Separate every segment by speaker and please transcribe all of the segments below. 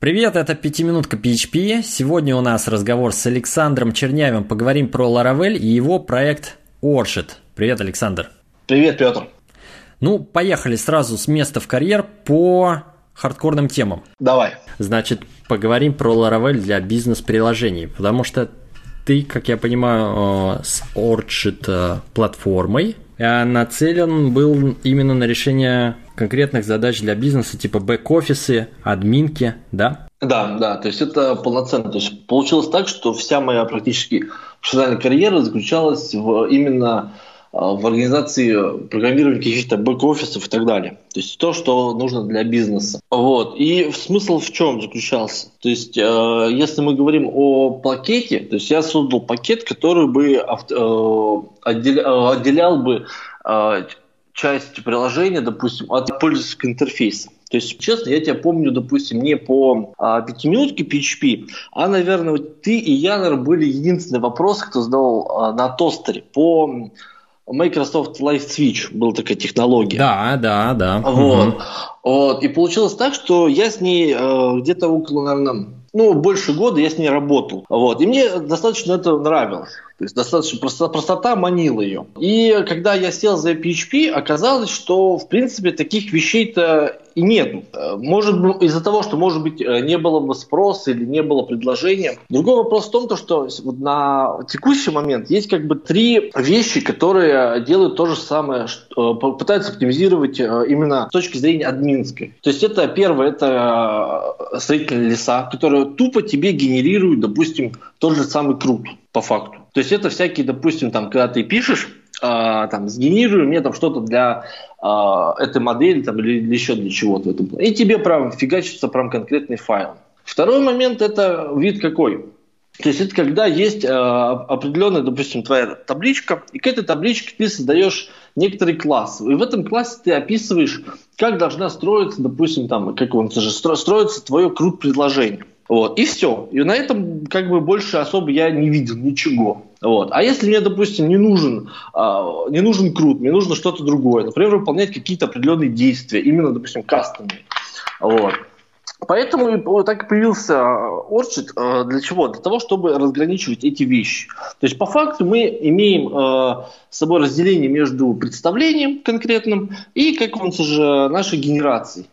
Speaker 1: Привет, это «Пятиминутка PHP». Сегодня у нас разговор с Александром Чернявым. Поговорим про Laravel и его проект Orchid. Привет, Александр.
Speaker 2: Привет, Петр.
Speaker 1: Ну, поехали сразу с места в карьер по хардкорным темам.
Speaker 2: Давай.
Speaker 1: Значит, поговорим про Laravel для бизнес-приложений, потому что ты, как я понимаю, э, с Orchid э, платформой э, нацелен был именно на решение конкретных задач для бизнеса, типа бэк-офисы, админки, да?
Speaker 2: Да, да, то есть это полноценно. То есть получилось так, что вся моя практически профессиональная карьера заключалась в именно а, в организации программирования каких-то бэк-офисов и так далее. То есть то, что нужно для бизнеса. Вот. И смысл в чем заключался? То есть э, если мы говорим о пакете, то есть я создал пакет, который бы э, отделял, отделял бы э, часть приложения, допустим, от пользовательского интерфейса. То есть, честно, я тебя помню, допустим, не по а, пятиминутке PHP, а, наверное, вот ты и я, наверное, были единственные вопросы, кто задавал а, на тостере по Microsoft Light Switch была такая технология.
Speaker 1: Да, да, да.
Speaker 2: Вот. Угу. вот. И получилось так, что я с ней э, где-то около, наверное, ну, больше года я с ней работал. Вот. И мне достаточно это нравилось. То есть достаточно простота, простота манила ее. И когда я сел за PHP, оказалось, что в принципе таких вещей-то и нет. Может быть, из-за того, что, может быть, не было бы спроса или не было предложения. Другой вопрос в том, то, что на текущий момент есть как бы три вещи, которые делают то же самое, что, э, пытаются оптимизировать э, именно с точки зрения админской. То есть это первое, это э, строительные леса, которые тупо тебе генерируют, допустим, тот же самый крут по факту. То есть это всякие, допустим, там, когда ты пишешь, э, там, сгенерируй мне там что-то для э, этой модели там, или, или еще для чего-то. И тебе прям фигачится прям конкретный файл. Второй момент это вид какой? То есть это когда есть э, определенная, допустим, твоя табличка, и к этой табличке ты создаешь некоторый класс. И в этом классе ты описываешь, как должна строиться, допустим, там, как он же строится твое крут предложение. Вот, и все. И на этом как бы больше особо я не видел ничего. Вот. А если мне, допустим, не нужен, а, не нужен крут, мне нужно что-то другое, например, выполнять какие-то определенные действия, именно, допустим, кастомные. Вот. Поэтому так и появился Orchid. А, для чего? Для того, чтобы разграничивать эти вещи. То есть, по факту, мы имеем э, с собой разделение между представлением конкретным и, как он же, нашей генерацией.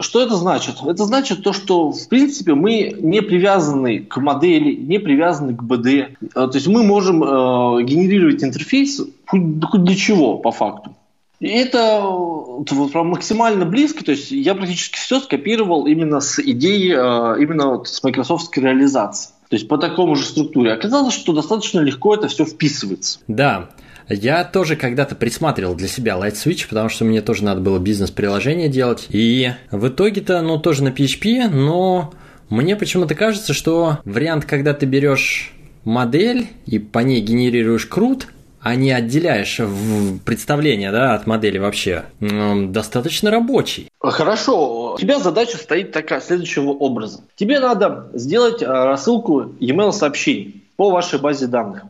Speaker 2: Что это значит? Это значит то, что в принципе мы не привязаны к модели, не привязаны к БД. Э, то есть мы можем э, генерировать интерфейс хоть, для чего по факту. И это вот, прям максимально близко, то есть я практически все скопировал именно с идеи, э, именно вот с Microsoft реализации. То есть по такому же структуре. Оказалось, что достаточно легко это все вписывается.
Speaker 1: Да, я тоже когда-то присматривал для себя Light Switch, потому что мне тоже надо было бизнес-приложение делать. И в итоге-то, ну, тоже на PHP, но мне почему-то кажется, что вариант, когда ты берешь модель и по ней генерируешь крут, а не отделяешь представление да, от модели вообще, достаточно рабочий.
Speaker 2: Хорошо. У тебя задача стоит такая, следующего образа. Тебе надо сделать а, рассылку e-mail сообщений по вашей базе данных.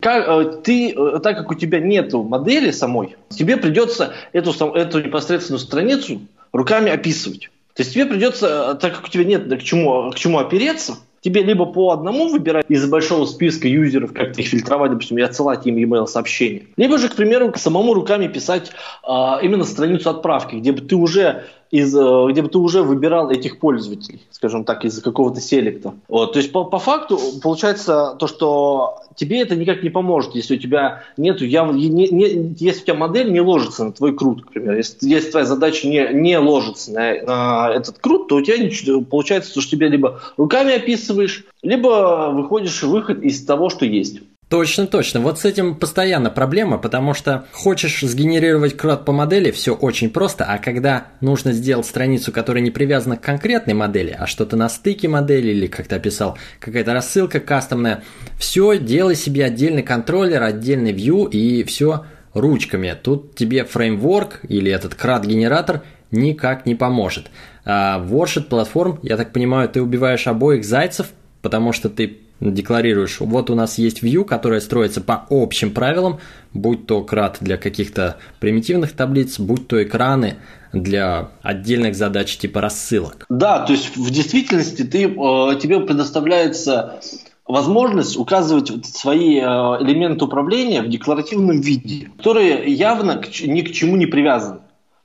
Speaker 2: Как, э, ты, э, так как у тебя нет модели самой, тебе придется эту, эту непосредственную страницу руками описывать. То есть тебе придется, э, так как у тебя нет к чему, к чему опереться, тебе либо по одному выбирать из большого списка юзеров, как их фильтровать, допустим, и отсылать им email сообщения, либо же, к примеру, самому руками писать а, именно страницу отправки, где бы ты уже из, э, где бы ты уже выбирал этих пользователей, скажем так, из какого-то селекта. Вот, то есть по, по факту получается то, что тебе это никак не поможет, если у тебя нету, я, не, не, если у тебя модель не ложится на твой крут, к примеру, если, если твоя задача не, не ложится на, на этот крут, то у тебя ничего, получается, что тебе либо руками описываешь, либо выходишь выход из того, что есть.
Speaker 1: Точно, точно. Вот с этим постоянно проблема, потому что хочешь сгенерировать крот по модели, все очень просто, а когда нужно сделать страницу, которая не привязана к конкретной модели, а что-то на стыке модели или, как ты описал, какая-то рассылка кастомная, все делай себе отдельный контроллер, отдельный view и все ручками. Тут тебе фреймворк или этот крат-генератор никак не поможет. А Worship платформ, я так понимаю, ты убиваешь обоих зайцев, потому что ты декларируешь, вот у нас есть view, которая строится по общим правилам, будь то крат для каких-то примитивных таблиц, будь то экраны для отдельных задач типа рассылок.
Speaker 2: Да, то есть в действительности ты, э, тебе предоставляется возможность указывать свои э, элементы управления в декларативном виде, которые явно ни к чему не привязаны.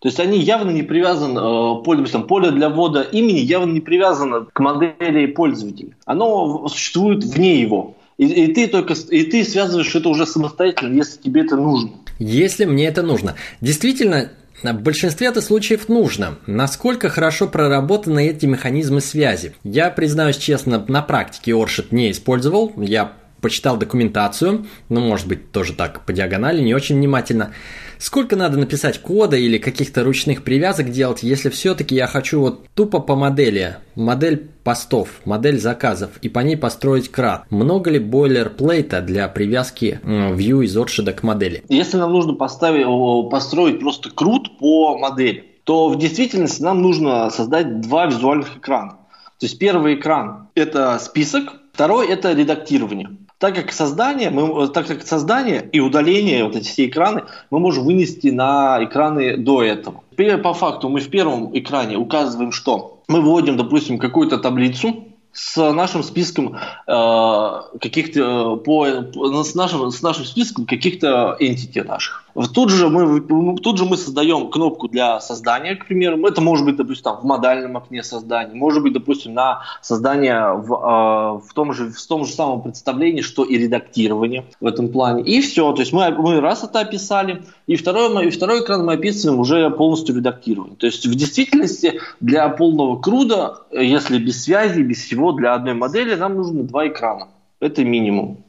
Speaker 2: То есть они явно не привязаны, э, поле, поле для ввода имени явно не привязано к модели пользователя. Оно существует вне его. И, и ты только и ты связываешь это уже самостоятельно, если тебе это нужно.
Speaker 1: Если мне это нужно. Действительно, в большинстве это случаев нужно. Насколько хорошо проработаны эти механизмы связи? Я, признаюсь честно, на практике Оршит не использовал. Я почитал документацию, ну, может быть, тоже так по диагонали, не очень внимательно. Сколько надо написать кода или каких-то ручных привязок делать, если все-таки я хочу вот тупо по модели, модель постов, модель заказов и по ней построить крат? Много ли бойлерплейта для привязки view из отшида к модели?
Speaker 2: Если нам нужно поставить, построить просто крут по модели, то в действительности нам нужно создать два визуальных экрана. То есть первый экран – это список, второй – это редактирование так как создание, мы, так как создание и удаление, вот эти все экраны, мы можем вынести на экраны до этого. По факту мы в первом экране указываем, что мы вводим, допустим, какую-то таблицу, с нашим списком э, каких-то по, по с нашим с нашим списком каких-то entity наших. Тут же мы тут же мы создаем кнопку для создания, к примеру. Это может быть, допустим, там, в модальном окне создания, может быть, допустим, на создание в, э, в том же в том же самом представлении, что и редактирование в этом плане. И все. То есть мы мы раз это описали, и второй и второй экран мы описываем уже полностью редактирование. То есть в действительности для полного круда, если без связи, без всего для одной модели нам нужно два экрана. Это минимум.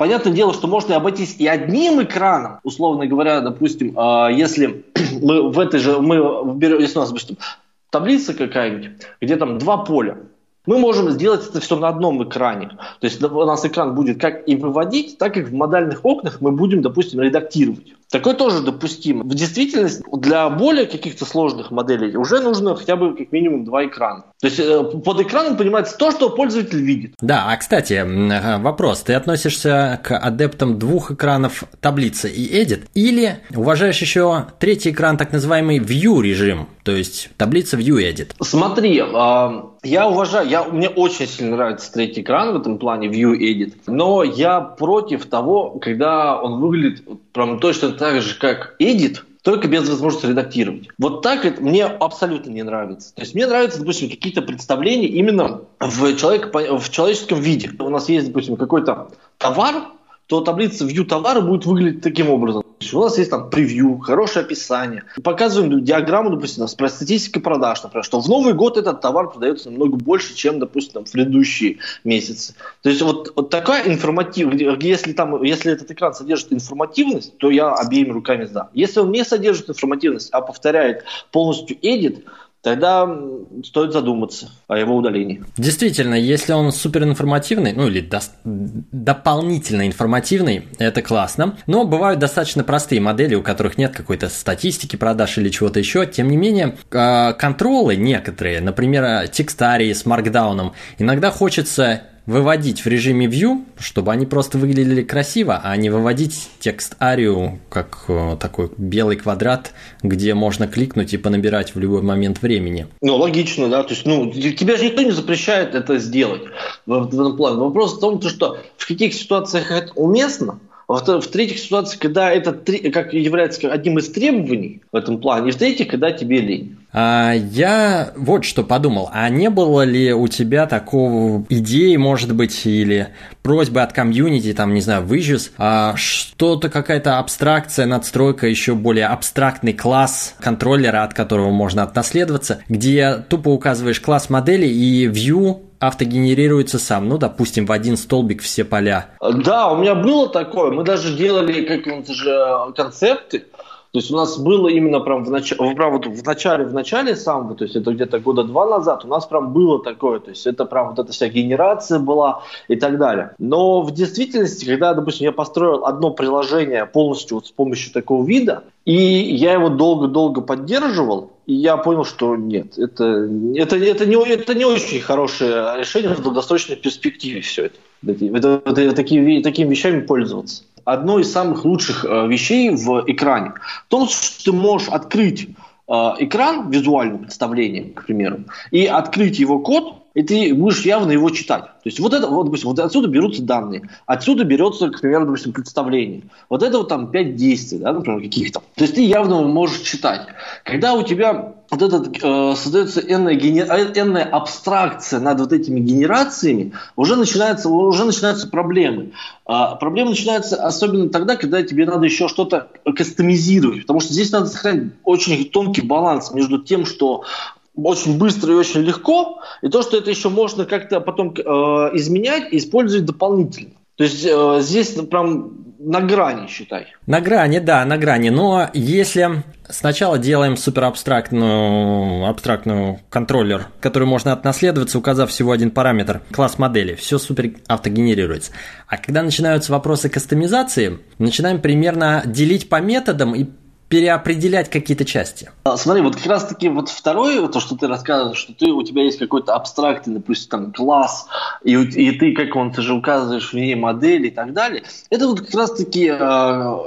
Speaker 2: Понятное дело, что можно обойтись и одним экраном, условно говоря, допустим, а, если мы в этой же, мы если у нас, допустим, таблица какая-нибудь, где там два поля, мы можем сделать это все на одном экране. То есть у нас экран будет как и выводить, так и в модальных окнах мы будем, допустим, редактировать. Такое тоже допустимо. В действительности для более каких-то сложных моделей уже нужно хотя бы как минимум два экрана. То есть э, под экраном понимается то, что пользователь видит.
Speaker 1: Да, а кстати, э, вопрос. Ты относишься к адептам двух экранов таблицы и edit или уважаешь еще третий экран, так называемый view режим, то есть таблица view edit?
Speaker 2: Смотри, а, я уважаю, я, мне очень сильно нравится третий экран в этом плане view edit, но я против того, когда он выглядит прям точно так же, как edit, только без возможности редактировать. Вот так это мне абсолютно не нравится. То есть мне нравятся, допустим, какие-то представления именно в, человек, в человеческом виде. У нас есть, допустим, какой-то товар, то таблица view товара будет выглядеть таким образом. У нас есть там превью, хорошее описание. Показываем диаграмму, допустим, с статистикой продаж, например, что в Новый год этот товар продается намного больше, чем, допустим, в предыдущие месяцы. То есть вот, вот такая информативность, если, там, если этот экран содержит информативность, то я обеими руками за. Если он не содержит информативность, а повторяет полностью edit, тогда стоит задуматься о его удалении.
Speaker 1: Действительно, если он суперинформативный, ну или до, дополнительно информативный, это классно. Но бывают достаточно простые модели, у которых нет какой-то статистики продаж или чего-то еще. Тем не менее, а, контролы некоторые, например, текстарии с маркдауном, иногда хочется выводить в режиме View, чтобы они просто выглядели красиво, а не выводить текст арию как э, такой белый квадрат, где можно кликнуть и понабирать в любой момент времени.
Speaker 2: Ну, логично, да. То есть, ну, тебе же никто не запрещает это сделать в, в этом плане. Вопрос в том, что в каких ситуациях это уместно, в-третьих, ситуация, когда это как является одним из требований в этом плане. И в-третьих, когда тебе лень.
Speaker 1: А, я вот что подумал. А не было ли у тебя такого идеи, может быть, или просьбы от комьюнити, там, не знаю, выжис, а, что-то какая-то абстракция, надстройка, еще более абстрактный класс контроллера, от которого можно отнаследоваться, где тупо указываешь класс модели и view автогенерируется сам, ну, допустим, в один столбик все поля.
Speaker 2: Да, у меня было такое. Мы даже делали какие-то же концепты. То есть у нас было именно прям в, нач... прям вот в начале, в начале самого, то есть это где-то года два назад, у нас прям было такое, то есть это прям вот эта вся генерация была и так далее. Но в действительности, когда, допустим, я построил одно приложение полностью вот с помощью такого вида, и я его долго-долго поддерживал, и я понял, что нет, это, это, это, не, это не очень хорошее решение в долгосрочной перспективе все это. Это, это, это такие, такими вещами пользоваться. Одно из самых лучших э, вещей в экране в том, что ты можешь открыть э, экран, визуальное представление, к примеру, и открыть его код, и ты будешь явно его читать. То есть вот это, вот, допустим, вот отсюда берутся данные, отсюда берется, к примеру, допустим, представление. Вот это вот там 5 действий, да, например, каких-то. То есть ты явно можешь читать. Когда у тебя вот этот э, создается энная, генер... энная абстракция над вот этими генерациями, уже начинается, уже начинаются проблемы. А проблемы начинаются особенно тогда, когда тебе надо еще что-то кастомизировать, потому что здесь надо сохранить очень тонкий баланс между тем, что очень быстро и очень легко, и то, что это еще можно как-то потом э, изменять и использовать дополнительно. То есть э, здесь прям на грани, считай.
Speaker 1: На грани, да, на грани. Но если сначала делаем супер абстрактную, абстрактную контроллер, который можно отнаследоваться, указав всего один параметр, класс модели, все супер автогенерируется. А когда начинаются вопросы кастомизации, начинаем примерно делить по методам и переопределять какие-то части.
Speaker 2: А, смотри, вот как раз таки вот второе, то, что ты рассказываешь, что ты, у тебя есть какой-то абстрактный, допустим, там, класс, и, и ты, как он, ты же указываешь в ней модели и так далее, это вот как раз таки э,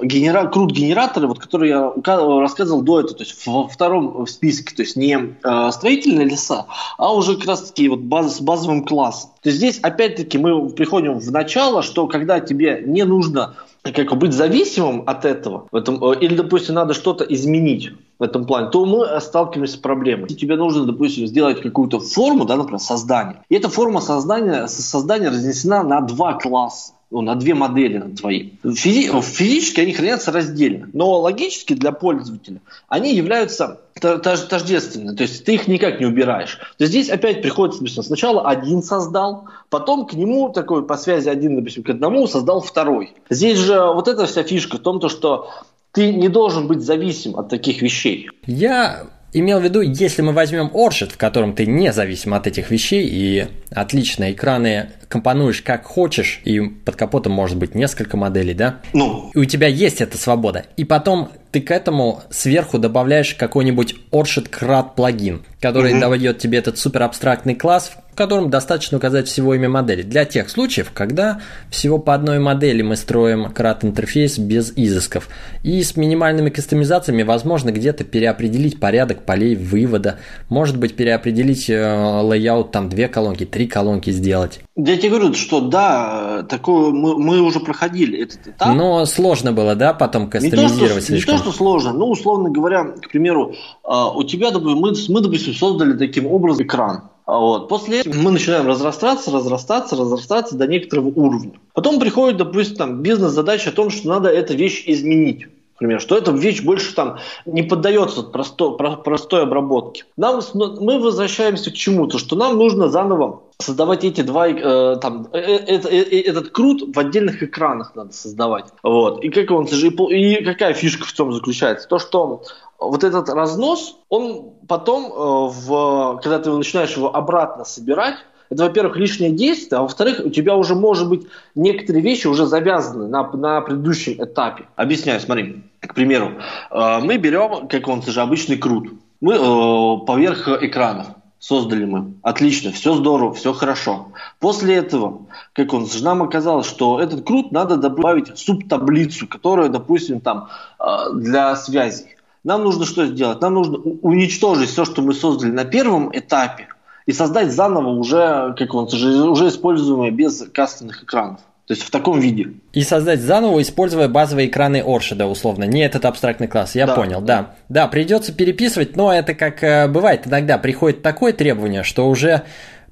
Speaker 2: генера... крут генераторы, вот, которые я рассказывал до этого, то есть во втором списке, то есть не э, строительные леса, а уже как раз таки вот баз, с базовым классом. То здесь опять-таки мы приходим в начало, что когда тебе не нужно как быть зависимым от этого, в этом, э, или, допустим, надо что-то изменить в этом плане, то мы сталкиваемся с проблемой. Если тебе нужно, допустим, сделать какую-то форму, да, например, создания, и эта форма создания, создания разнесена на два класса ну, на две модели на твои. Физи физически они хранятся раздельно, но логически для пользователя они являются тождественны, то есть ты их никак не убираешь. То есть здесь опять приходится, допустим, сначала один создал, потом к нему такой по связи один, допустим, к одному создал второй. Здесь же вот эта вся фишка в том, то, что ты не должен быть зависим от таких вещей.
Speaker 1: Я имел в виду, если мы возьмем Orchid, в котором ты не зависим от этих вещей и отлично экраны компонуешь как хочешь, и под капотом может быть несколько моделей, да?
Speaker 2: Ну.
Speaker 1: И у тебя есть эта свобода. И потом ты к этому сверху добавляешь какой-нибудь Orchid CRUD плагин, который угу. дает тебе этот супер абстрактный класс, в котором достаточно указать всего имя модели. Для тех случаев, когда всего по одной модели мы строим CRUD интерфейс без изысков. И с минимальными кастомизациями возможно где-то переопределить порядок полей вывода, может быть переопределить э, layout, там две колонки, три колонки сделать.
Speaker 2: Я тебе говорю, что да, такое мы, мы уже проходили этот этап.
Speaker 1: Но сложно было, да, потом кастомизировать
Speaker 2: не то, что,
Speaker 1: слишком?
Speaker 2: Не то, что сложно, ну, условно говоря, к примеру, а, у тебя, мы, мы, допустим, создали таким образом экран. А вот. После этого мы начинаем разрастаться, разрастаться, разрастаться до некоторого уровня. Потом приходит, допустим, там, бизнес-задача о том, что надо эту вещь изменить. Например, что эта вещь больше там не поддается простой, простой обработке. Нам, мы возвращаемся к чему-то, что нам нужно заново создавать эти два, э, там, э, э, э, э этот крут в отдельных экранах надо создавать. Вот. И, как он, и какая фишка в чем заключается? То, что вот этот разнос, он потом, э, в, когда ты начинаешь его обратно собирать, это, во-первых, лишнее действие, а во-вторых, у тебя уже, может быть, некоторые вещи уже завязаны на, на предыдущем этапе. Объясняю, смотри. К примеру, э, мы берем, как он, же обычный крут. Мы э, поверх экранов создали мы. Отлично, все здорово, все хорошо. После этого, как он, нам оказалось, что этот крут надо добавить субтаблицу, которая, допустим, там э, для связи. Нам нужно что сделать? Нам нужно уничтожить все, что мы создали на первом этапе, и создать заново уже, как он, уже используемое без кастомных экранов. То есть в таком виде.
Speaker 1: И создать заново, используя базовые экраны Оршида, условно, не этот абстрактный класс. Я да. понял, да. Да, придется переписывать, но это как э, бывает иногда, приходит такое требование, что уже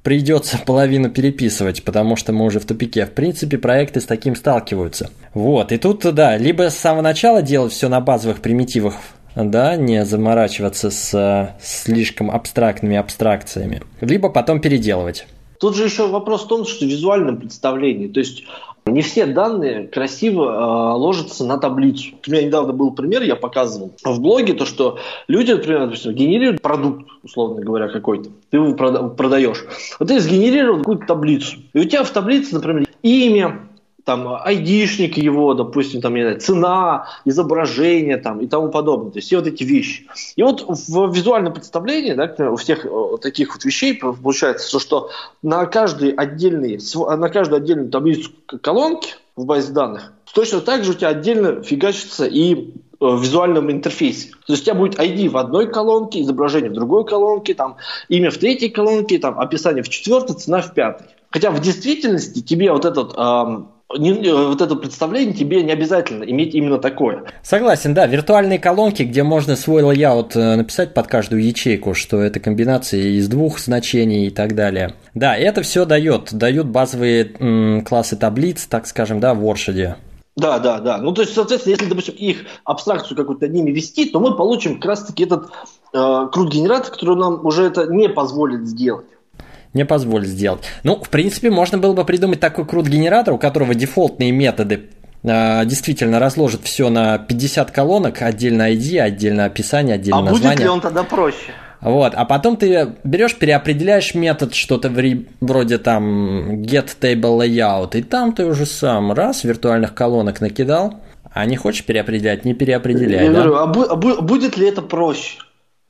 Speaker 1: придется половину переписывать, потому что мы уже в тупике. В принципе, проекты с таким сталкиваются. Вот, и тут, да, либо с самого начала делать все на базовых примитивах да, не заморачиваться с э, слишком абстрактными абстракциями, либо потом переделывать.
Speaker 2: Тут же еще вопрос в том, что в визуальном представлении, то есть не все данные красиво э, ложатся на таблицу. У меня недавно был пример, я показывал в блоге, то, что люди, например, допустим, генерируют продукт, условно говоря, какой-то, ты его продаешь. Вот ты сгенерировал какую-то таблицу, и у тебя в таблице, например, имя, там айдишник его, допустим, там, не знаю, цена, изображение там и тому подобное. То есть все вот эти вещи. И вот в визуальном представлении, да, у всех э, таких вот вещей получается, что на каждый отдельный, на каждую отдельную таблицу колонки в базе данных точно так же у тебя отдельно фигачится и в визуальном интерфейсе. То есть у тебя будет ID в одной колонке, изображение в другой колонке, там, имя в третьей колонке, там, описание в четвертой, цена в пятой. Хотя в действительности тебе вот этот эм, не, вот это представление тебе не обязательно иметь именно такое.
Speaker 1: Согласен, да. Виртуальные колонки, где можно свой layout э, написать под каждую ячейку, что это комбинация из двух значений и так далее. Да, это все дает. Дают базовые м, классы таблиц, так скажем, да, в Warshade.
Speaker 2: Да, да, да. Ну, то есть, соответственно, если, допустим, их абстракцию какую-то ними вести, то мы получим как раз-таки этот э, крут-генератор, который нам уже это не позволит сделать
Speaker 1: не позволит сделать. Ну, в принципе, можно было бы придумать такой крут-генератор, у которого дефолтные методы э, действительно разложат все на 50 колонок, отдельно ID, отдельно описание, отдельно а название. А будет
Speaker 2: ли он тогда проще?
Speaker 1: Вот, а потом ты берешь, переопределяешь метод что-то вроде там get table layout, и там ты уже сам раз виртуальных колонок накидал, а не хочешь переопределять, не переопределяй. Я да? говорю,
Speaker 2: а, бу- а будет ли это проще?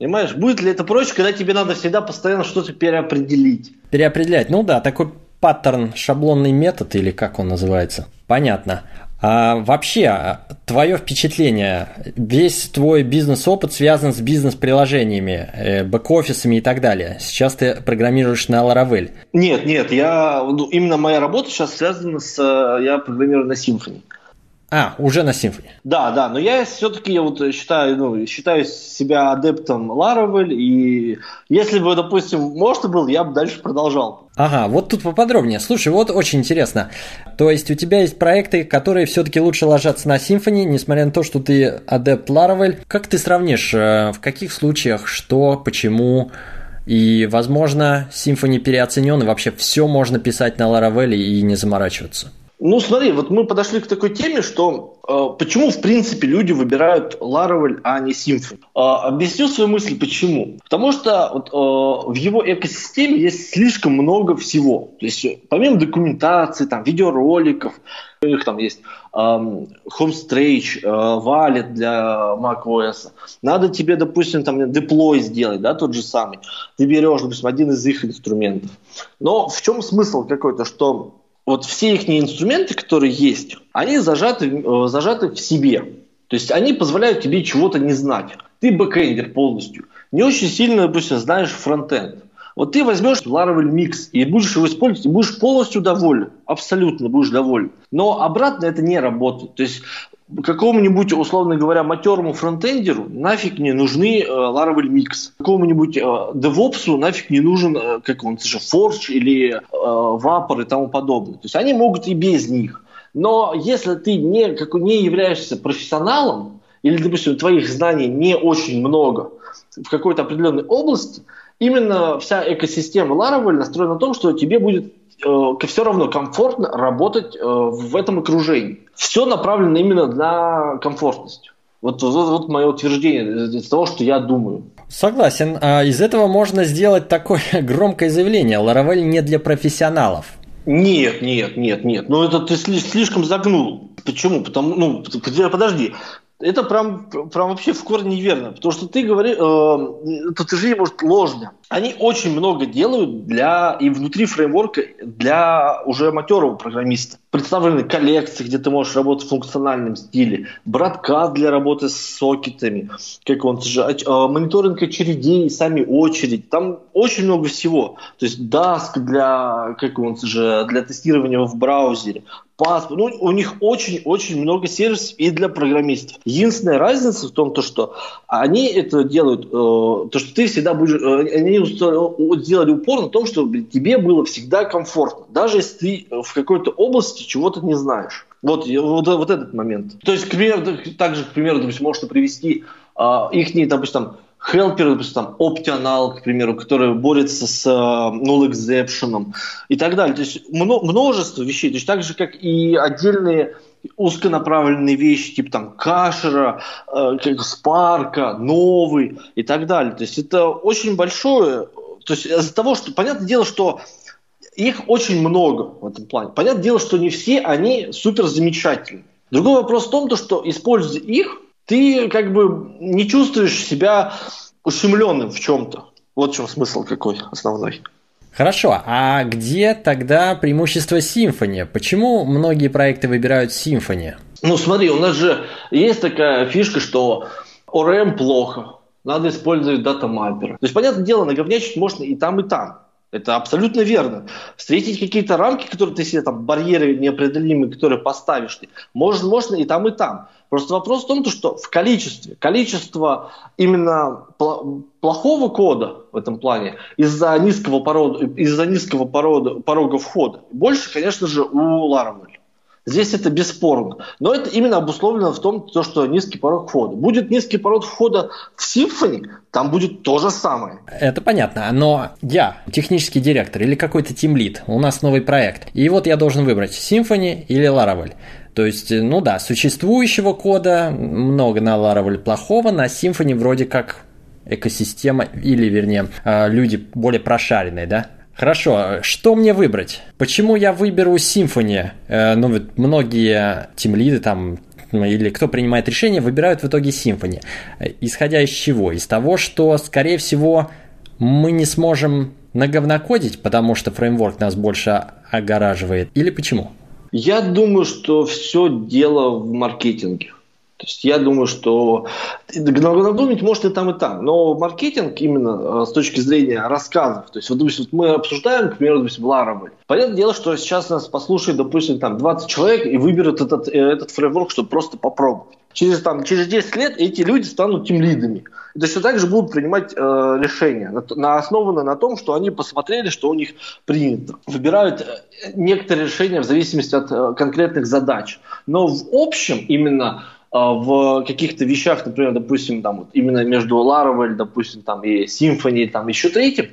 Speaker 2: Понимаешь, будет ли это проще, когда тебе надо всегда постоянно что-то переопределить?
Speaker 1: Переопределять, ну да, такой паттерн, шаблонный метод или как он называется. Понятно. А вообще, твое впечатление, весь твой бизнес-опыт связан с бизнес-приложениями, э, бэк-офисами и так далее. Сейчас ты программируешь на Laravel.
Speaker 2: Нет, нет, я, ну, именно моя работа сейчас связана с... Э, я программирую на Symfony.
Speaker 1: А, уже на Symfony.
Speaker 2: Да, да, но я все-таки вот считаю, ну, считаю себя адептом Laravel, и если бы, допустим, можно был, я бы дальше продолжал.
Speaker 1: Ага, вот тут поподробнее. Слушай, вот очень интересно. То есть у тебя есть проекты, которые все-таки лучше ложатся на Symfony, несмотря на то, что ты адепт Laravel. Как ты сравнишь, э, в каких случаях, что, почему? И, возможно, Symfony переоценен, и вообще все можно писать на Laravel и не заморачиваться.
Speaker 2: Ну, смотри, вот мы подошли к такой теме, что э, почему, в принципе, люди выбирают Laravel, а не Symfony. Э, объясню свою мысль, почему. Потому что вот, э, в его экосистеме есть слишком много всего. То есть, помимо документации, там, видеороликов, у них там есть э, Homestead, э, Valet для macOS. Надо тебе, допустим, там deploy сделать, да, тот же самый. Ты берешь, допустим, один из их инструментов. Но в чем смысл какой-то, что вот все их инструменты, которые есть, они зажаты, э, зажаты в себе. То есть они позволяют тебе чего-то не знать. Ты бэкэндер полностью. Не очень сильно, допустим, знаешь фронтенд. Вот ты возьмешь Laravel Mix и будешь его использовать, и будешь полностью доволен. Абсолютно будешь доволен. Но обратно это не работает. То есть какому-нибудь, условно говоря, матерому фронтендеру нафиг не нужны э, Laravel Mix. Какому-нибудь э, DevOps нафиг не нужен, э, как он, же, Forge или э, Vapor и тому подобное. То есть они могут и без них. Но если ты не, как, не являешься профессионалом, или, допустим, твоих знаний не очень много в какой-то определенной области, именно вся экосистема Laravel настроена на том, что тебе будет э, все равно комфортно работать э, в этом окружении. Все направлено именно на комфортность. Вот, вот, вот мое утверждение из того, что я думаю.
Speaker 1: Согласен. А из этого можно сделать такое громкое заявление. Laravel не для профессионалов.
Speaker 2: Нет, нет, нет, нет. Ну это ты слишком загнул. Почему? Потому, ну, подожди, это прям, прям вообще в корне неверно. Потому что ты говоришь, э, утверждение может ложно. Они очень много делают для и внутри фреймворка для уже матерого программиста. Представлены коллекции, где ты можешь работать в функциональном стиле, браткаст для работы с сокетами, как он же, э, мониторинг очередей, сами очередь. Там очень много всего. То есть Dask для, как он же, для тестирования в браузере, паспорт. Ну, у них очень-очень много сервисов и для программистов. Единственная разница в том, то, что они это делают, э, то, что ты всегда будешь... Э, они сделали упор на том, чтобы тебе было всегда комфортно. Даже если ты в какой-то области чего-то не знаешь. Вот, вот, вот этот момент. То есть, к примеру, также, к примеру, допустим, можно привести э, их, допустим, там, хелперы, допустим, там, Optional, к примеру, который борется с uh, null exception и так далее. То есть множество вещей, то есть так же, как и отдельные узконаправленные вещи, типа там кашера, э, спарка, новый и так далее. То есть это очень большое, то есть из-за того, что, понятное дело, что их очень много в этом плане. Понятное дело, что не все они супер замечательные. Другой вопрос в том, то, что используя их, ты как бы не чувствуешь себя ущемленным в чем-то. Вот в чем смысл какой основной.
Speaker 1: Хорошо, а где тогда преимущество Symfony? Почему многие проекты выбирают Symfony?
Speaker 2: Ну смотри, у нас же есть такая фишка, что ORM плохо, надо использовать дата-маппер. То есть, понятное дело, наговнячить можно и там, и там. Это абсолютно верно. Встретить какие-то рамки, которые ты себе, там, барьеры неопределимые, которые поставишь ты, можно, можно и там, и там. Просто вопрос в том, что в количестве, количество именно плохого кода в этом плане из-за низкого, порода, из-за низкого порода, порога входа больше, конечно же, у Laravel. Здесь это бесспорно. Но это именно обусловлено в том, то, что низкий порог входа. Будет низкий порог входа в Symfony, там будет то же самое.
Speaker 1: Это понятно, но я технический директор или какой-то тимлит, у нас новый проект, и вот я должен выбрать Symfony или Laravel. То есть, ну да, существующего кода много на Laravel плохого, на Symfony вроде как экосистема, или вернее, а, люди более прошаренные, да? Хорошо, что мне выбрать? Почему я выберу Symfony? Э, ну, вот многие тимлиды там ну, или кто принимает решение, выбирают в итоге Symfony. Исходя из чего? Из того, что, скорее всего, мы не сможем наговнокодить, потому что фреймворк нас больше огораживает, или почему?
Speaker 2: Я думаю, что все дело в маркетинге. То есть я думаю, что надумать может и там, и там. Но маркетинг именно э, с точки зрения рассказов, то есть вот, допустим, мы обсуждаем, к примеру, допустим, Laravel. Понятное дело, что сейчас нас послушает, допустим, там 20 человек и выберут этот, э, этот фреймворк, чтобы просто попробовать. Через, там, через 10 лет эти люди станут тем лидами. И точно так же будут принимать э, решения, на, на, основанно на том, что они посмотрели, что у них принято. Выбирают э, некоторые решения в зависимости от э, конкретных задач. Но в общем именно а, в каких-то вещах, например, допустим, там вот именно между Laravel, допустим, там и Symfony, там еще третьим,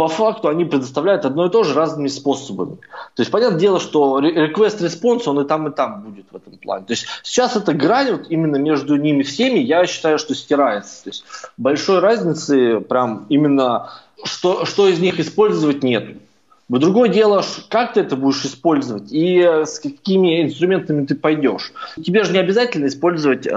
Speaker 2: по факту они предоставляют одно и то же разными способами. То есть, понятное дело, что request response, он и там, и там будет в этом плане. То есть, сейчас эта грань вот именно между ними всеми, я считаю, что стирается. То есть, большой разницы прям именно, что, что из них использовать нет. Другое дело, как ты это будешь использовать и э, с какими инструментами ты пойдешь. Тебе же не обязательно использовать э,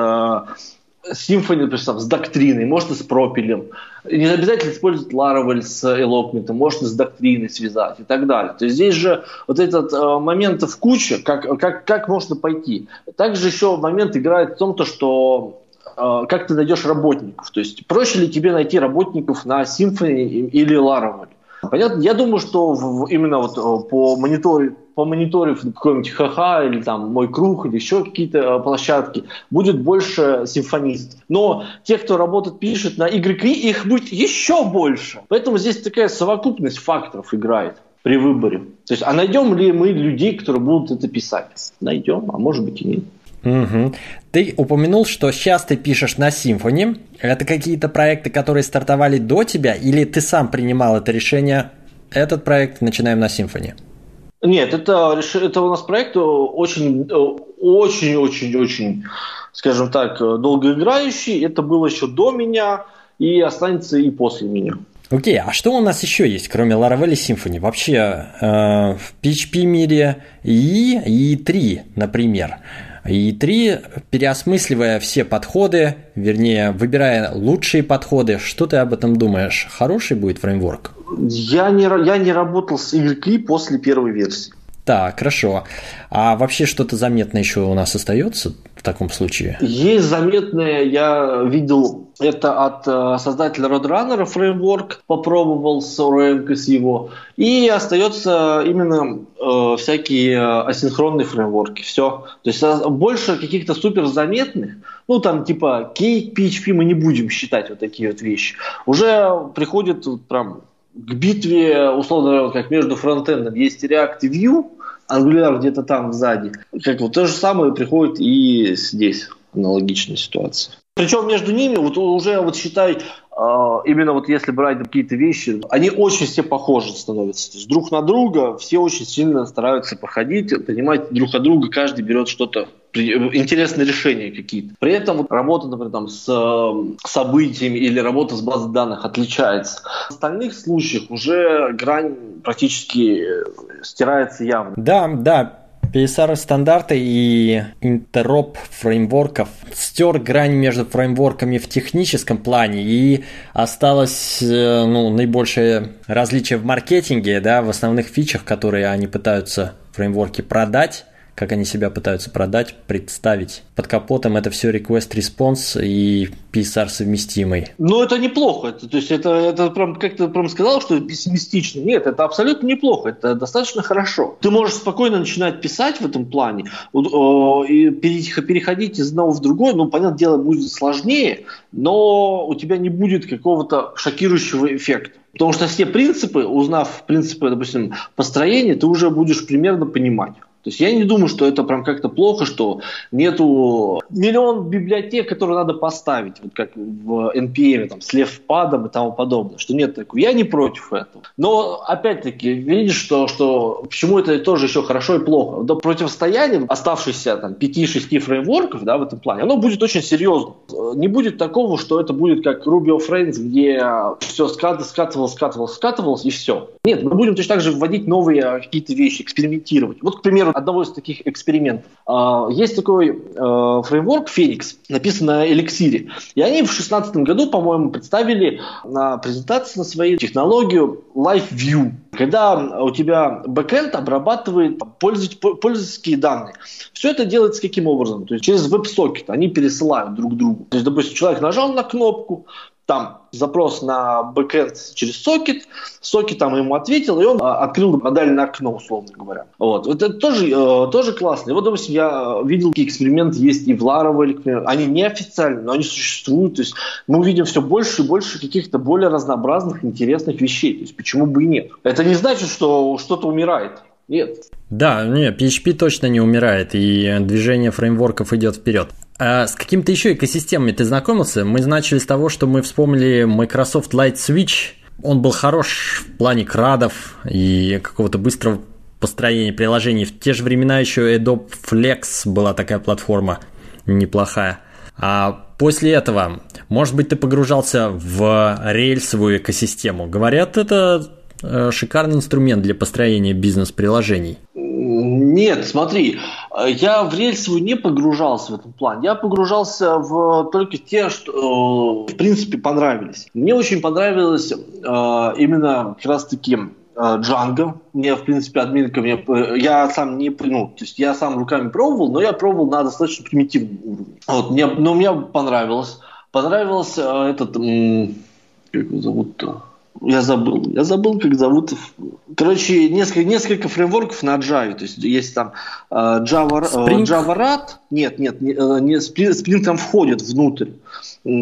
Speaker 2: Symfony, например, с доктриной, можно с пропелем. Не обязательно использовать Laravel с Elocment, можно с доктриной связать и так далее. То есть здесь же вот этот э, момент в куче, как, как, как можно пойти. Также еще момент играет в том, то, что э, как ты найдешь работников. То есть проще ли тебе найти работников на Symfony или Laravel. Понятно? Я думаю, что в, именно вот э, по мониторе по мониторив какой-нибудь ХХ или там Мой Круг или еще какие-то э, площадки, будет больше симфонистов. Но те, кто работает, пишет на YK, их будет еще больше. Поэтому здесь такая совокупность факторов играет при выборе. То есть, а найдем ли мы людей, которые будут это писать? Найдем, а может быть и нет.
Speaker 1: Угу. Ты упомянул, что сейчас ты пишешь на Symfony. Это какие-то проекты, которые стартовали до тебя, или ты сам принимал это решение? Этот проект начинаем на Symfony.
Speaker 2: Нет, это, это у нас проект очень, очень, очень, очень, скажем так, долгоиграющий. Это было еще до меня и останется и после меня.
Speaker 1: Окей, а что у нас еще есть, кроме Laravel и Symfony? Вообще э, в PHP мире и, и 3, например. И три, переосмысливая все подходы, вернее, выбирая лучшие подходы, что ты об этом думаешь? Хороший будет фреймворк?
Speaker 2: Я не, я не работал с YK после первой версии.
Speaker 1: Так, хорошо. А вообще что-то заметное еще у нас остается в таком случае?
Speaker 2: Есть заметное, я видел это от э, создателя Roadrunner фреймворк, попробовал с ORM с его. И остается именно э, всякие э, асинхронные фреймворки. Все. То есть э, больше каких-то супер заметных, ну там типа Cake, PHP мы не будем считать вот такие вот вещи. Уже приходит вот, прям к битве, условно говоря, как между фронтендом есть React и Vue, Angular где-то там сзади. Как вот то же самое приходит и здесь аналогичная ситуация. Причем между ними вот уже вот считай именно вот если брать какие-то вещи, они очень все похожи становятся. То есть друг на друга все очень сильно стараются походить, понимать друг от друга, каждый берет что-то интересные решения какие-то. При этом вот работа, например, там, с событиями или работа с базой данных отличается. В остальных случаях уже грань практически стирается явно.
Speaker 1: Да, да, PSR стандарты и интероп фреймворков. Стер грань между фреймворками в техническом плане и осталось э, ну, наибольшее различие в маркетинге, да, в основных фичах, которые они пытаются фреймворки продать как они себя пытаются продать, представить. Под капотом это все request-response и PSR совместимый.
Speaker 2: Ну, это неплохо. Это, то есть это, это прям, как ты прям сказал, что пессимистично. Нет, это абсолютно неплохо. Это достаточно хорошо. Ты можешь спокойно начинать писать в этом плане и переходить из одного в другой. Ну, понятное дело, будет сложнее, но у тебя не будет какого-то шокирующего эффекта. Потому что все принципы, узнав принципы, допустим, построения, ты уже будешь примерно понимать. То есть я не думаю, что это прям как-то плохо, что нету миллион библиотек, которые надо поставить, вот как в NPM, там, с левпадом и тому подобное, что нет такого. Я не против этого. Но, опять-таки, видишь, что, что почему это тоже еще хорошо и плохо. Да, противостояние оставшихся там 5-6 фреймворков да, в этом плане, оно будет очень серьезно. Не будет такого, что это будет как Ruby of Friends, где все скатывалось, скатывалось, скатывалось, скатывалось и все. Нет, мы будем точно так же вводить новые какие-то вещи, экспериментировать. Вот, к примеру, одного из таких экспериментов. А, есть такой э, фреймворк Phoenix, написан на Elixir. И они в 2016 году, по-моему, представили на презентации на своей технологию Live View. Когда у тебя бэкэнд обрабатывает пользовательские данные. Все это делается каким образом? То есть через веб-сокет они пересылают друг другу. То есть, допустим, человек нажал на кнопку, там запрос на бэкэнд через сокет, сокет там ему ответил, и он а, открыл модальное окно, условно говоря. Вот. Это тоже, э, тоже классно. И вот, допустим, я видел, какие эксперименты есть и в Laravel, например. Они неофициальные, но они существуют. То есть мы увидим все больше и больше каких-то более разнообразных, интересных вещей. То есть почему бы и нет? Это не значит, что что-то умирает. Нет.
Speaker 1: Да, не, PHP точно не умирает, и движение фреймворков идет вперед. А с какими-то еще экосистемами ты знакомился? Мы начали с того, что мы вспомнили Microsoft Light Switch. Он был хорош в плане крадов и какого-то быстрого построения приложений. В те же времена еще Adobe Flex была такая платформа неплохая. А после этого, может быть, ты погружался в рельсовую экосистему. Говорят, это э, шикарный инструмент для построения бизнес-приложений.
Speaker 2: Нет, смотри, я в рельсовую не погружался в этом плане. Я погружался в только те, что э, в принципе понравились. Мне очень понравилось э, именно как раз таки. Э, мне, в принципе, админка, мне, я сам не, ну, то есть я сам руками пробовал, но я пробовал на достаточно примитивном уровне. Вот, мне, но мне понравилось. Понравился этот, как его зовут-то? Я забыл. Я забыл, как зовут. Короче, несколько, несколько фреймворков на Java. То есть есть там э, Java, Spring? Java Rat. Нет, нет, не, э, не, Spring, Spring там входит внутрь.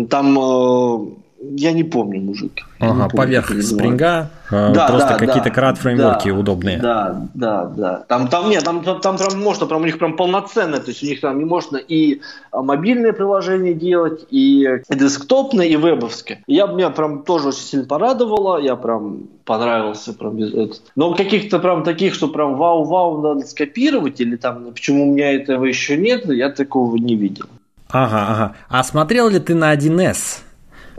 Speaker 2: Там э, я не помню, мужик.
Speaker 1: Ага, помню, поверх спринга э, да, просто да, какие-то да, крат-фреймворки да, удобные.
Speaker 2: Да, да, да. Там, там нет, там, там, там прям можно, прям у них прям полноценное, то есть у них там не можно и а, мобильное приложение делать, и, десктопное, и вебовское. И я меня прям тоже очень сильно порадовало, я прям понравился прям без этого. Но каких-то прям таких, что прям вау-вау надо скопировать, или там почему у меня этого еще нет, я такого не видел.
Speaker 1: Ага, ага. А смотрел ли ты на 1С?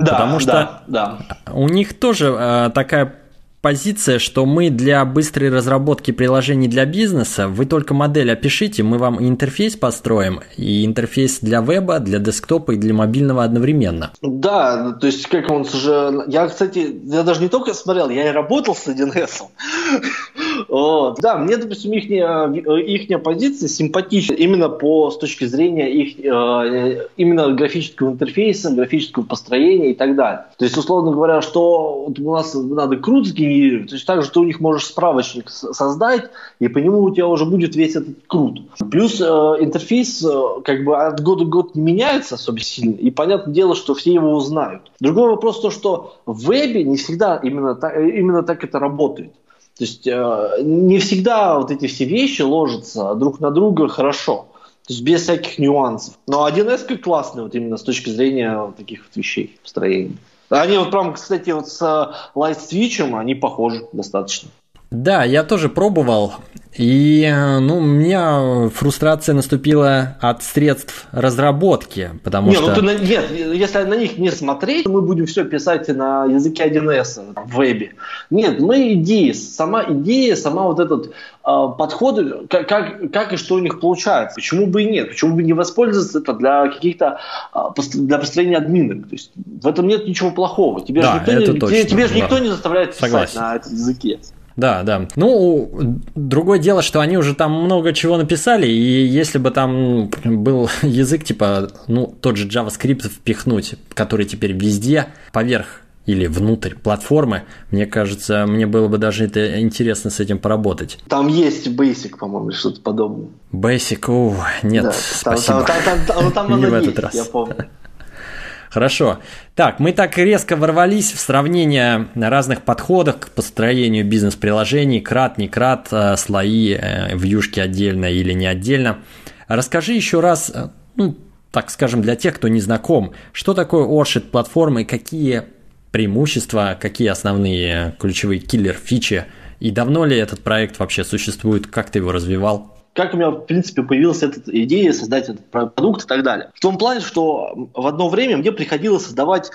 Speaker 2: Да,
Speaker 1: Потому что
Speaker 2: да, да.
Speaker 1: у них тоже э, такая позиция, что мы для быстрой разработки приложений для бизнеса, вы только модель опишите, мы вам интерфейс построим, и интерфейс для веба, для десктопа и для мобильного одновременно.
Speaker 2: Да, то есть как он уже... Я, кстати, я даже не только смотрел, я и работал с 1С. Вот. Да, мне, допустим, их, их позиция симпатична именно по с точки зрения их э, именно графического интерфейса, графического построения и так далее. То есть, условно говоря, что у нас надо круто генерировать, то есть так же ты у них можешь справочник создать, и по нему у тебя уже будет весь этот крут. Плюс э, интерфейс э, как бы от года к году не меняется особо сильно, и понятное дело, что все его узнают. Другой вопрос то, что в вебе не всегда именно так, именно так это работает. То есть э, не всегда вот эти все вещи ложатся друг на друга хорошо. То есть без всяких нюансов. Но 1С классный вот именно с точки зрения вот таких вот вещей, построения. Они вот прям, кстати, вот с Light Switch они похожи достаточно.
Speaker 1: Да, я тоже пробовал. И, ну, у меня фрустрация наступила от средств разработки, потому
Speaker 2: не,
Speaker 1: что...
Speaker 2: Ну, ты на, нет, если на них не смотреть, мы будем все писать на языке 1С в вебе. Нет, мы идеи, сама идея, сама вот этот э, подход, как, как, как и что у них получается. Почему бы и нет? Почему бы не воспользоваться это для каких-то, э, для построения админок? То есть в этом нет ничего плохого. Тебе
Speaker 1: да,
Speaker 2: же никто, не,
Speaker 1: точно,
Speaker 2: тебе, тебе
Speaker 1: да.
Speaker 2: же никто не заставляет писать
Speaker 1: Согласен.
Speaker 2: на этом языке.
Speaker 1: Да, да. Ну, другое дело, что они уже там много чего написали, и если бы там был язык типа, ну, тот же JavaScript впихнуть, который теперь везде, поверх или внутрь платформы, мне кажется, мне было бы даже это интересно с этим поработать.
Speaker 2: Там есть Basic, по-моему, что-то подобное.
Speaker 1: Basic, о, нет, да, спасибо. Там, там, там, там, там Не в этот есть, раз. Я помню. Хорошо. Так, мы так резко ворвались в сравнение разных подходов к построению бизнес-приложений, крат, не крат, э, слои, э, вьюшки отдельно или не отдельно. Расскажи еще раз, э, ну, так скажем, для тех, кто не знаком, что такое Orchid платформа и какие преимущества, какие основные ключевые киллер-фичи, и давно ли этот проект вообще существует, как ты его развивал?
Speaker 2: Как у меня, в принципе, появилась эта идея создать этот продукт и так далее. В том плане, что в одно время мне приходилось создавать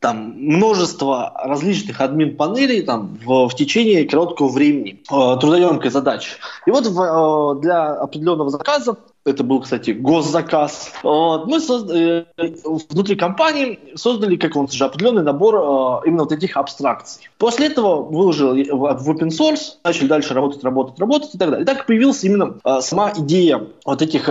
Speaker 2: там множество различных админ-панелей там, в, в течение короткого времени, э, трудоемкой задачи. И вот в, э, для определенного заказа это был, кстати, госзаказ. Вот. Мы создали, э, внутри компании создали, как он же, определенный набор э, именно вот этих абстракций. После этого выложил в open source, начали дальше работать, работать, работать и так далее. И так появилась именно э, сама идея вот этих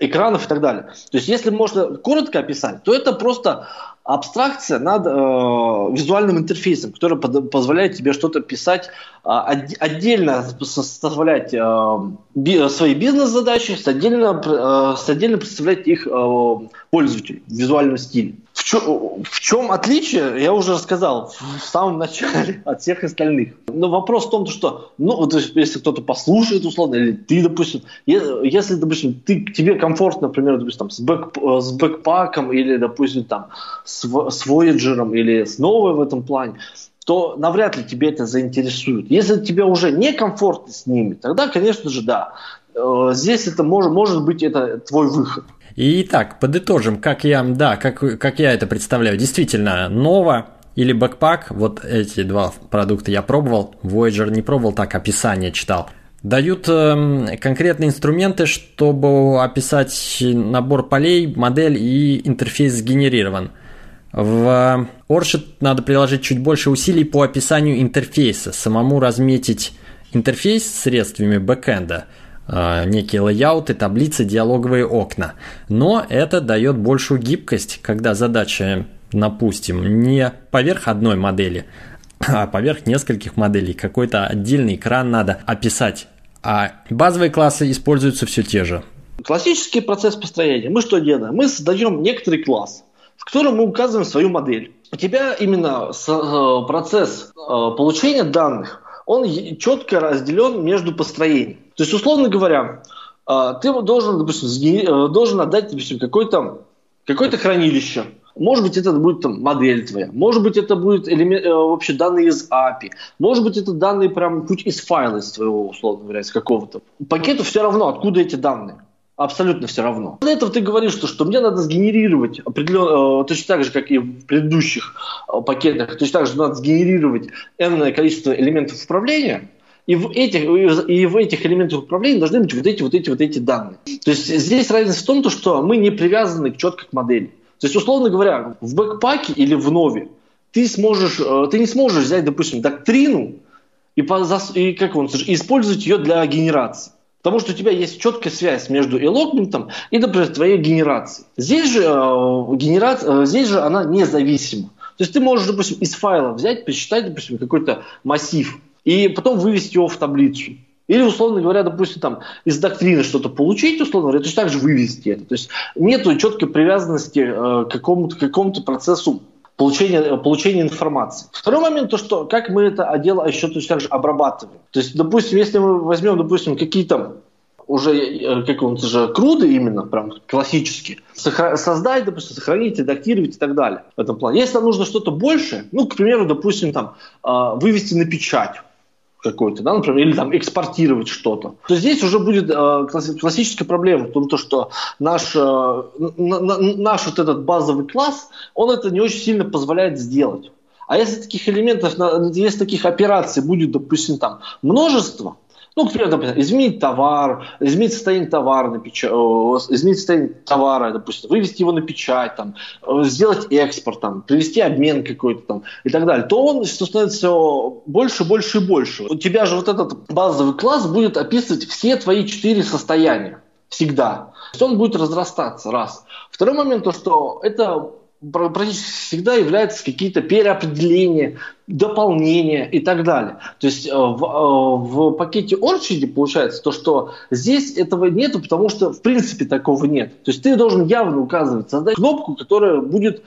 Speaker 2: экранов и так далее. То есть, если можно коротко описать, то это просто абстракция над э, визуальным интерфейсом, который под, позволяет тебе что-то писать э, отдельно, составлять э, би, свои бизнес-задачи, с отдельно, э, с отдельно представлять их э, пользователю в визуальном стиле. В чем, в чем отличие, я уже рассказал в самом начале от всех остальных. Но вопрос в том, что, ну, вот если кто-то послушает условно, или ты, допустим, если, допустим, ты, тебе комфортно, например, допустим, там, с, бэк, с бэкпаком или, допустим, там, с, с Voyager или с новой в этом плане, то навряд ли тебе это заинтересует. Если тебе уже некомфортно с ними, тогда, конечно же, да. Э, здесь это может, может быть это твой выход.
Speaker 1: Итак, подытожим, как я, да, как, как я это представляю. Действительно, Nova или Backpack, вот эти два продукта я пробовал, Voyager не пробовал, так описание читал. Дают э, конкретные инструменты, чтобы описать набор полей, модель и интерфейс сгенерирован. В Orchid надо приложить чуть больше усилий по описанию интерфейса, самому разметить интерфейс средствами бэкэнда – Э, некие лейауты, таблицы, диалоговые окна. Но это дает большую гибкость, когда задача, допустим, не поверх одной модели, а поверх нескольких моделей. Какой-то отдельный экран надо описать. А базовые классы используются все те же.
Speaker 2: Классический процесс построения. Мы что делаем? Мы создаем некоторый класс, в котором мы указываем свою модель. У тебя именно э, процесс э, получения данных, он четко разделен между построением. То есть, условно говоря, а, ты должен, допустим, э, должен отдать, допустим, какое-то какое хранилище. Может быть, это будет там, модель твоя, может быть, это будет элемент, э, вообще данные из API, может быть, это данные прям путь из файла из твоего, условно говоря, из какого-то. Пакету все равно, откуда эти данные. Абсолютно все равно. Для этого ты говоришь, что, что мне надо сгенерировать определенно, э, точно так же, как и в предыдущих пакетах, точно так же надо сгенерировать энное количество элементов управления, и в этих, и в этих элементах управления должны быть вот эти, вот эти, вот эти данные. То есть здесь разница в том, что мы не привязаны четко к модели. То есть, условно говоря, в бэкпаке или в нове ты, сможешь, э, ты не сможешь взять, допустим, доктрину и, по, и как он, использовать ее для генерации. Потому что у тебя есть четкая связь между элогментом и, например, твоей генерацией. Здесь же, э, генерация, э, здесь же она независима. То есть ты можешь, допустим, из файла взять, посчитать, допустим, какой-то массив, и потом вывести его в таблицу. Или, условно говоря, допустим, там, из доктрины что-то получить, условно говоря, точно так же вывести это. То есть нет четкой привязанности э, к какому-то какому процессу получения, получения информации. Второй момент, то что как мы это дело еще точно так же обрабатываем. То есть, допустим, если мы возьмем, допустим, какие-то уже э, как он же круды именно, прям классические, создать, допустим, сохранить, редактировать и так далее в этом плане. Если нам нужно что-то больше, ну, к примеру, допустим, там, э, вывести на печать, какой-то, да, например, или там экспортировать что-то, то здесь уже будет э, классическая проблема в том, то, что наш, э, наш вот этот базовый класс, он это не очень сильно позволяет сделать. А если таких элементов, если таких операций будет, допустим, там множество, Ну, к примеру, например, изменить товар, изменить состояние товара, на печ... изменить состояние товара, допустим, вывести его на печать, там, сделать экспорт, там, привести обмен какой-то там и так далее, то он становится больше, больше и больше. У тебя же вот этот базовый класс будет описывать все твои четыре состояния всегда. То есть он будет разрастаться, раз. Второй момент, то, что это практически всегда являются какие-то переопределения, дополнения и так далее. То есть э, в, э, в пакете Orchid получается то, что здесь этого нету, потому что в принципе такого нет. То есть ты должен явно указывать, создать кнопку, которая будет э,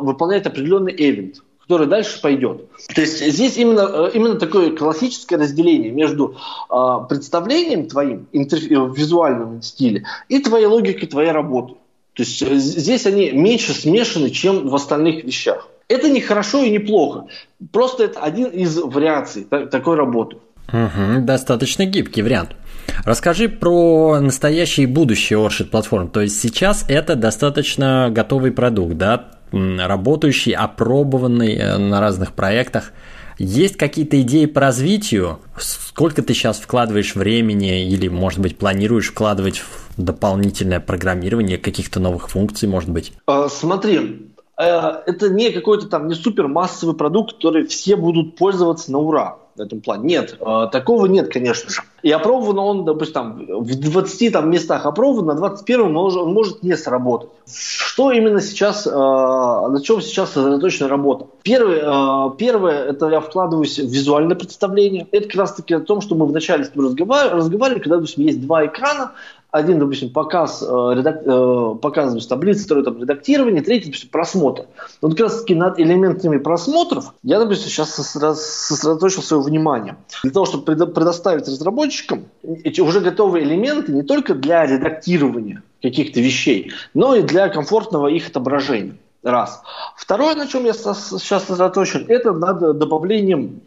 Speaker 2: выполнять определенный эвент который дальше пойдет. То есть здесь именно, именно такое классическое разделение между э, представлением твоим в визуальном стиле и твоей логикой твоей работы. То есть э, здесь они меньше смешаны, чем в остальных вещах. Это не хорошо и не плохо. Просто это один из вариаций такой работы.
Speaker 1: Угу, достаточно гибкий вариант. Расскажи про настоящее и будущее Orchid платформ. То есть сейчас это достаточно готовый продукт, да, работающий, опробованный э, на разных проектах. Есть какие-то идеи по развитию? Сколько ты сейчас вкладываешь времени или, может быть, планируешь вкладывать в дополнительное программирование каких-то новых функций, может быть?
Speaker 2: А, смотри, это не какой-то там не супер массовый продукт, который все будут пользоваться на ура в этом плане. Нет, э, такого нет, конечно же. И опробован он, допустим, там, в 20 там, местах опробован, на 21 он, он может не сработать. Что именно сейчас, э, на чем сейчас сосредоточена работа? Первое, первое, это я вкладываюсь в визуальное представление. Это как раз таки о том, что мы вначале с тобой разговаривали, разговаривали когда, допустим, есть два экрана, один, допустим, показ, э, редак, э, показываешь таблицы, второй там редактирование, третий, допустим, просмотр. Вот как раз таки над элементами просмотров я, допустим, сейчас сосредоточил свое внимание. Для того, чтобы предоставить разработчикам эти уже готовые элементы не только для редактирования каких-то вещей, но и для комфортного их отображения. Раз. Второе, на чем я сейчас сосредоточен, это над добавлением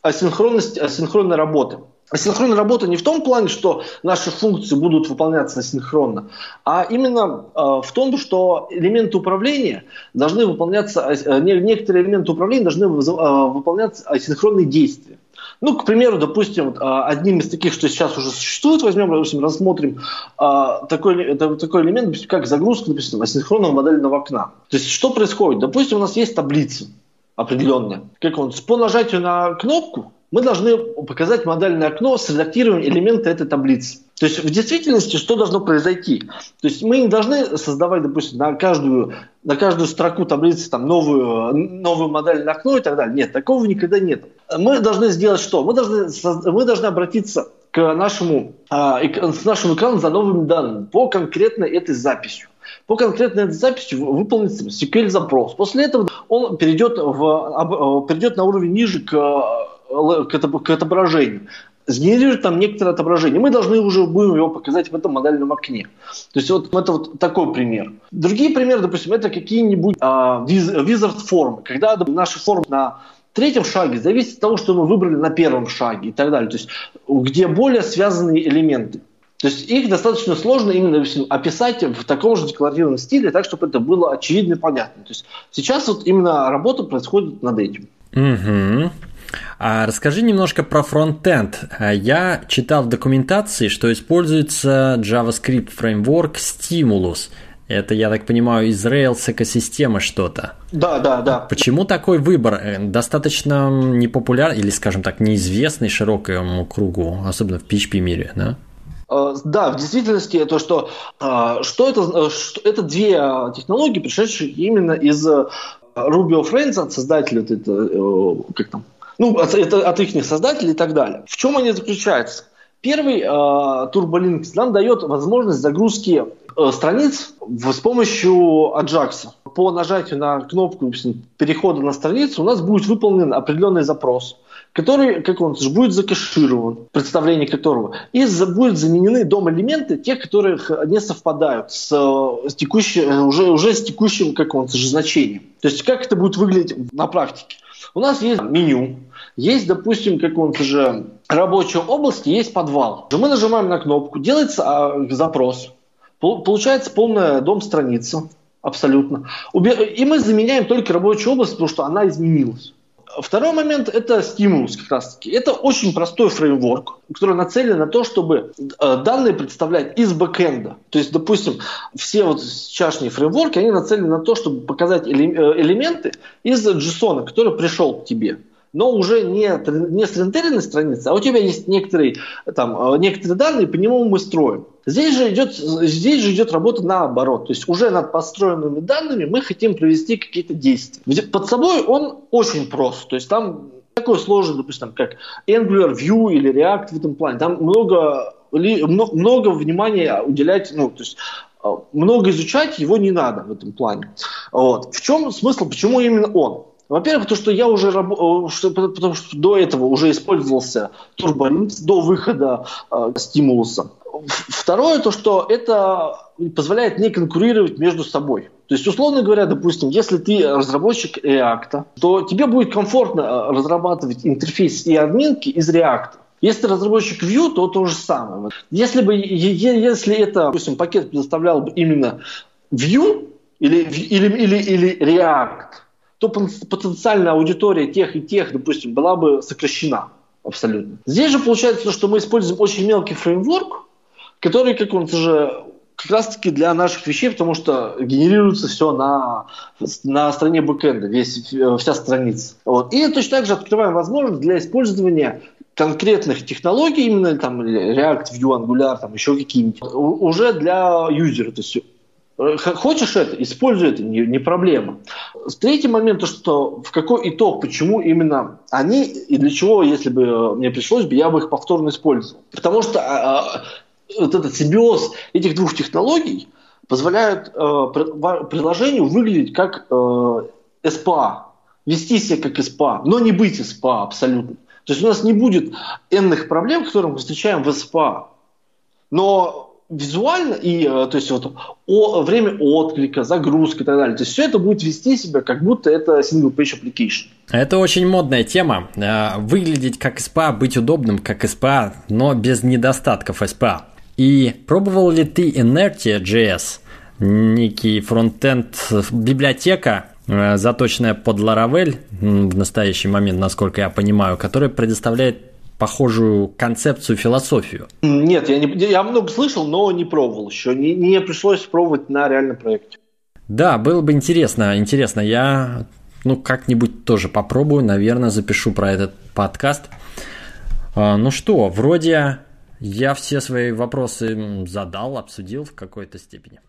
Speaker 2: асинхронности, асинхронной работы. Асинхронная работа не в том плане, что наши функции будут выполняться асинхронно, а именно э, в том, что элементы управления должны выполняться, э, некоторые элементы управления должны э, выполняться асинхронные действия. Ну, к примеру, допустим, одним из таких, что сейчас уже существует, возьмем, допустим, рассмотрим такой, такой элемент, как загрузка, допустим, асинхронного модельного окна. То есть, что происходит? Допустим, у нас есть таблица определенная. Как он, по нажатию на кнопку мы должны показать модельное окно с редактированием элемента этой таблицы. То есть в действительности что должно произойти? То есть мы не должны создавать, допустим, на каждую, на каждую строку таблицы там, новую, новую модельное окно и так далее. Нет, такого никогда нет. Мы должны сделать что? Мы должны, мы должны обратиться к нашему, а, с нашим экраном за новыми данными по конкретной этой записью. По конкретной этой записи выполнить SQL-запрос. После этого он перейдет, в, перейдет на уровень ниже к к отображению сгенерирует там некоторое отображение. Мы должны уже будем его показать в этом модельном окне. То есть вот это вот такой пример. Другие примеры, допустим, это какие-нибудь а, wizard формы, когда наши формы на третьем шаге зависит от того, что мы выбрали на первом шаге и так далее. То есть где более связанные элементы. То есть их достаточно сложно именно описать в таком же декларативном стиле, так, чтобы это было очевидно и понятно. То есть сейчас вот именно работа происходит над этим.
Speaker 1: Угу. А расскажи немножко про фронтенд. А я читал в документации, что используется JavaScript фреймворк Stimulus. Это, я так понимаю, из Rails экосистемы что-то.
Speaker 2: Да, да, да.
Speaker 1: Почему такой выбор? Э, достаточно непопулярный или, скажем так, неизвестный широкому кругу, особенно в PHP мире, да?
Speaker 2: Э, да, в действительности то, что, э, что это, что это две технологии, пришедшие именно из Ruby of Rails, от создателя, это, как там, ну, это от их создателей и так далее. В чем они заключаются? Первый э, Turbolinks нам дает возможность загрузки э, страниц в, с помощью Ajax. По нажатию на кнопку перехода на страницу у нас будет выполнен определенный запрос, который, как он будет закэширован, представление которого, и за, будут заменены дом-элементы, те, которые не совпадают с, с текущим, уже, уже с текущим, как он, значением. То есть как это будет выглядеть на практике? У нас есть меню, есть, допустим, как он же рабочая область, есть подвал. Мы нажимаем на кнопку, делается а, запрос, получается полная дом-страница, абсолютно. И мы заменяем только рабочую область, потому что она изменилась. Второй момент – это стимулус как раз-таки. Это очень простой фреймворк, который нацелен на то, чтобы э, данные представлять из бэкэнда. То есть, допустим, все вот сейчасшние фреймворки, они нацелены на то, чтобы показать э, элементы из JSON, который пришел к тебе но уже не, не с рендеренной страницы, а у тебя есть некоторые, там, э, некоторые данные, по нему мы строим. Здесь же, идет, здесь же идет работа наоборот. То есть уже над построенными данными мы хотим провести какие-то действия. Под собой он очень прост. То есть там такой сложный, допустим, как Angular, Vue или React в этом плане. Там много, много внимания уделять, ну, то есть э, много изучать его не надо в этом плане. Вот. В чем смысл, почему именно он? Во-первых, то, что я уже раб... Э, потому что до этого уже использовался турболинт до выхода э, стимулуса. Второе, то, что это позволяет не конкурировать между собой. То есть, условно говоря, допустим, если ты разработчик React, то тебе будет комфортно э, разрабатывать интерфейс и админки из React. Если разработчик Vue, то то же самое. Если бы, если это, допустим, пакет предоставлял бы именно Vue или, или, или, или React, то потенциальная аудитория тех и тех, допустим, была бы сокращена абсолютно. Здесь же получается, что мы используем очень мелкий фреймворк, который, как он же как раз-таки для наших вещей, потому что генерируется все на, на стороне бэкэнда, весь, вся страница. Вот. И точно так же открываем возможность для использования конкретных технологий, именно там React, Vue, Angular, там еще какие-нибудь, уже для юзера. То есть хочешь это, используй это, не, не проблема. Третий момент, то, что в какой итог, почему именно они и для чего, если бы э, мне пришлось бы, я бы их повторно использовал. Потому что а, а, вот этот симбиоз этих двух технологий позволяет э, приложению выглядеть как э, СПА, вести себя как СПА, но не быть СПА абсолютно. То есть у нас не будет энных проблем, которые мы встречаем в СПА. Но визуально и э, то есть вот о, время отклика, загрузка и так далее. То есть все это будет вести себя, как будто это single page application.
Speaker 1: Это очень модная тема. Э, выглядеть как SPA, быть удобным как SPA, но без недостатков SPA. И пробовал ли ты Inertia.js, некий фронтенд библиотека, э, заточенная под Laravel в настоящий момент, насколько я понимаю, которая предоставляет похожую концепцию, философию?
Speaker 2: Нет, я, не, я много слышал, но не пробовал еще. Не, не пришлось пробовать на реальном проекте.
Speaker 1: Да, было бы интересно. Интересно, я ну как-нибудь тоже попробую, наверное, запишу про этот подкаст. А, ну что, вроде я все свои вопросы задал, обсудил в какой-то степени.